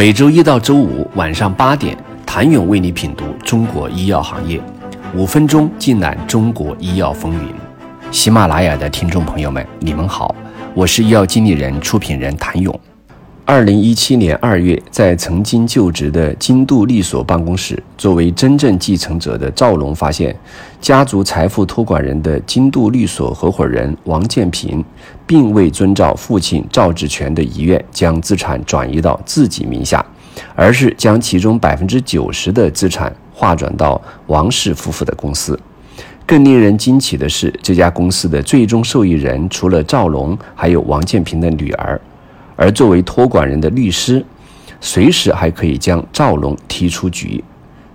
每周一到周五晚上八点，谭勇为你品读中国医药行业，五分钟尽览中国医药风云。喜马拉雅的听众朋友们，你们好，我是医药经理人、出品人谭勇。二零一七年二月，在曾经就职的金度律所办公室，作为真正继承者的赵龙发现，家族财富托管人的金度律所合伙人王建平，并未遵照父亲赵志全的遗愿，将资产转移到自己名下，而是将其中百分之九十的资产划转到王氏夫妇的公司。更令人惊奇的是，这家公司的最终受益人除了赵龙，还有王建平的女儿。而作为托管人的律师，随时还可以将赵龙踢出局。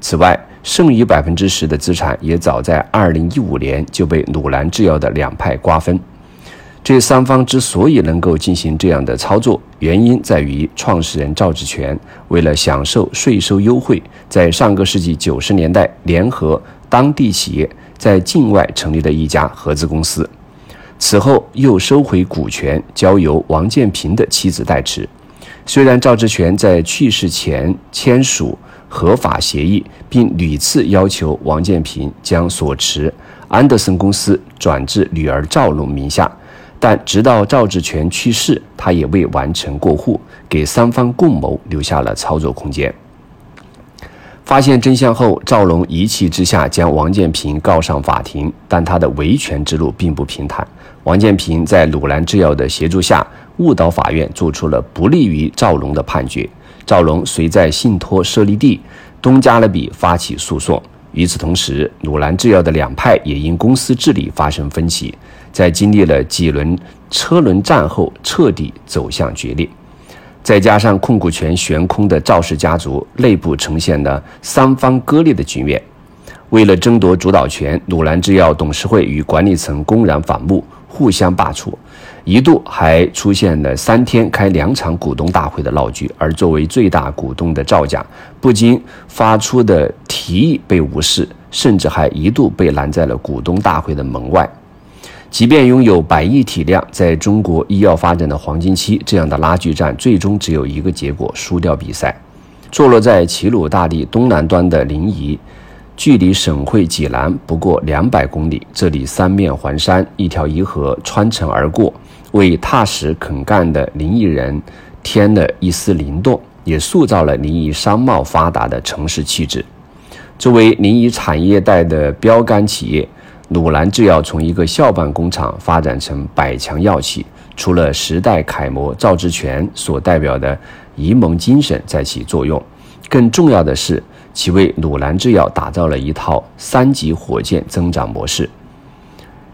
此外，剩余百分之十的资产也早在二零一五年就被鲁兰制药的两派瓜分。这三方之所以能够进行这样的操作，原因在于创始人赵志全为了享受税收优惠，在上个世纪九十年代联合当地企业在境外成立了一家合资公司。此后又收回股权，交由王建平的妻子代持。虽然赵志全在去世前签署合法协议，并屡次要求王建平将所持安德森公司转至女儿赵龙名下，但直到赵志全去世，他也未完成过户，给三方共谋留下了操作空间。发现真相后，赵龙一气之下将王建平告上法庭，但他的维权之路并不平坦。王建平在鲁兰制药的协助下，误导法院做出了不利于赵龙的判决。赵龙遂在信托设立地东加勒比发起诉讼。与此同时，鲁兰制药的两派也因公司治理发生分歧，在经历了几轮车轮战后，彻底走向决裂。再加上控股权悬空的赵氏家族内部呈现了三方割裂的局面，为了争夺主导权，鲁兰制药董事会与管理层公然反目，互相罢黜，一度还出现了三天开两场股东大会的闹剧。而作为最大股东的赵家，不仅发出的提议被无视，甚至还一度被拦在了股东大会的门外。即便拥有百亿体量，在中国医药发展的黄金期，这样的拉锯战最终只有一个结果：输掉比赛。坐落在齐鲁大地东南端的临沂，距离省会济南不过两百公里。这里三面环山，一条沂河穿城而过，为踏实肯干的临沂人添了一丝灵动，也塑造了临沂商贸发达的城市气质。作为临沂产业带的标杆企业。鲁兰制药从一个校办工厂发展成百强药企，除了时代楷模赵志全所代表的沂蒙精神在起作用，更重要的是，其为鲁兰制药打造了一套三级火箭增长模式。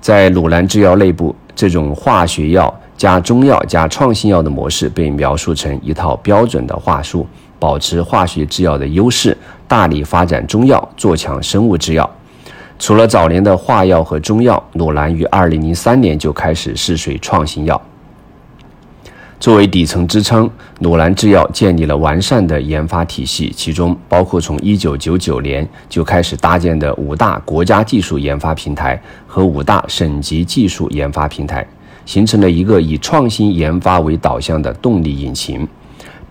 在鲁兰制药内部，这种化学药加中药加创新药的模式被描述成一套标准的话术，保持化学制药的优势，大力发展中药，做强生物制药。除了早年的化药和中药，鲁兰于二零零三年就开始试水创新药。作为底层支撑，鲁兰制药建立了完善的研发体系，其中包括从一九九九年就开始搭建的五大国家技术研发平台和五大省级技术研发平台，形成了一个以创新研发为导向的动力引擎。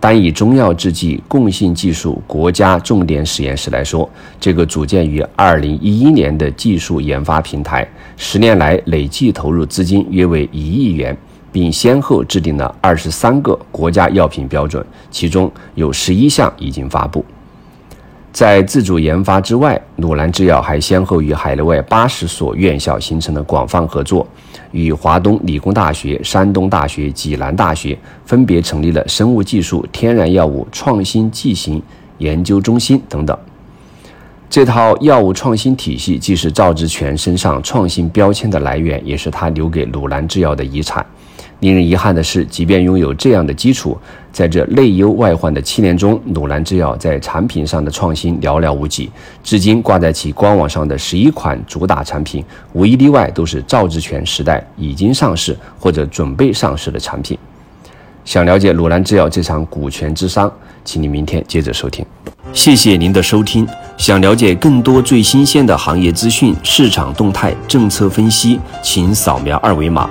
单以中药制剂共性技术国家重点实验室来说，这个组建于二零一一年的技术研发平台，十年来累计投入资金约为一亿元，并先后制定了二十三个国家药品标准，其中有十一项已经发布。在自主研发之外，鲁兰制药还先后与海内外八十所院校形成了广泛合作，与华东理工大学、山东大学、济南大学分别成立了生物技术、天然药物创新剂型研究中心等等。这套药物创新体系既是赵志全身上创新标签的来源，也是他留给鲁兰制药的遗产。令人遗憾的是，即便拥有这样的基础，在这内忧外患的七年中，鲁兰制药在产品上的创新寥寥无几。至今挂在其官网上的十一款主打产品，无一例外都是赵志全时代已经上市或者准备上市的产品。想了解鲁兰制药这场股权之殇，请你明天接着收听。谢谢您的收听。想了解更多最新鲜的行业资讯、市场动态、政策分析，请扫描二维码。